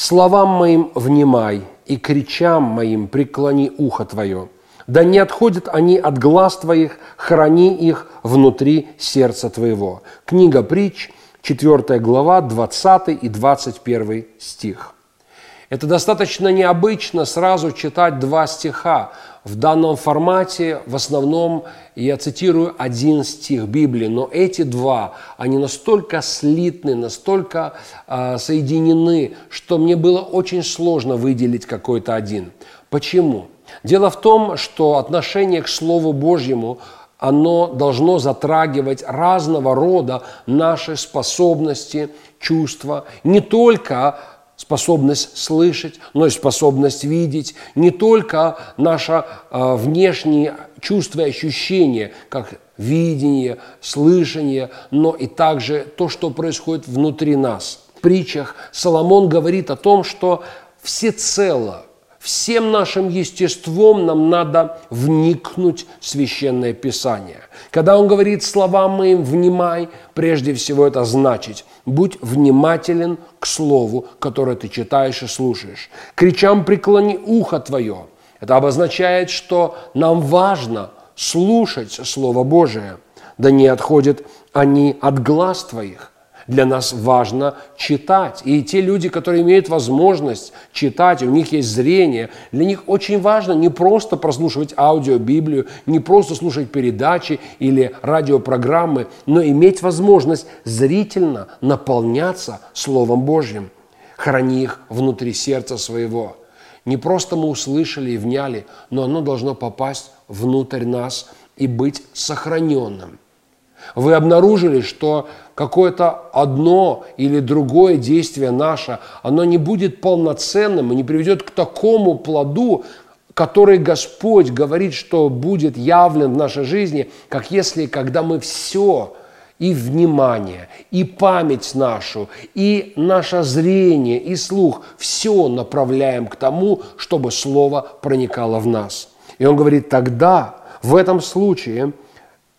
словам моим внимай, и кричам моим преклони ухо твое. Да не отходят они от глаз твоих, храни их внутри сердца твоего. Книга притч, 4 глава, 20 и 21 стих. Это достаточно необычно сразу читать два стиха. В данном формате в основном я цитирую один стих Библии, но эти два, они настолько слитны, настолько э, соединены, что мне было очень сложно выделить какой-то один. Почему? Дело в том, что отношение к Слову Божьему оно должно затрагивать разного рода наши способности, чувства, не только способность слышать, но и способность видеть, не только наше э, внешние чувства и ощущения, как видение, слышание, но и также то, что происходит внутри нас. В притчах Соломон говорит о том, что всецело всем нашим естеством нам надо вникнуть в Священное Писание. Когда он говорит словам моим «внимай», прежде всего это значит «будь внимателен к слову, которое ты читаешь и слушаешь». «Кричам преклони ухо твое». Это обозначает, что нам важно слушать Слово Божие, да не отходят они от глаз твоих – для нас важно читать. И те люди, которые имеют возможность читать, у них есть зрение, для них очень важно не просто прослушивать аудио, Библию, не просто слушать передачи или радиопрограммы, но иметь возможность зрительно наполняться Словом Божьим. Храни их внутри сердца своего. Не просто мы услышали и вняли, но оно должно попасть внутрь нас и быть сохраненным. Вы обнаружили, что какое-то одно или другое действие наше, оно не будет полноценным и не приведет к такому плоду, который Господь говорит, что будет явлен в нашей жизни, как если, когда мы все и внимание, и память нашу, и наше зрение, и слух, все направляем к тому, чтобы Слово проникало в нас. И он говорит, тогда, в этом случае –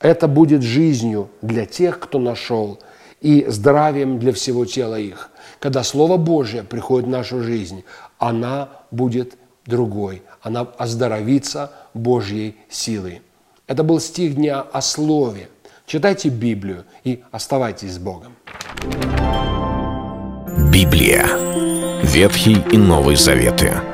это будет жизнью для тех, кто нашел, и здравием для всего тела их. Когда Слово Божье приходит в нашу жизнь, она будет другой, она оздоровится Божьей силой. Это был стих дня о Слове. Читайте Библию и оставайтесь с Богом. Библия. Ветхий и Новый Заветы.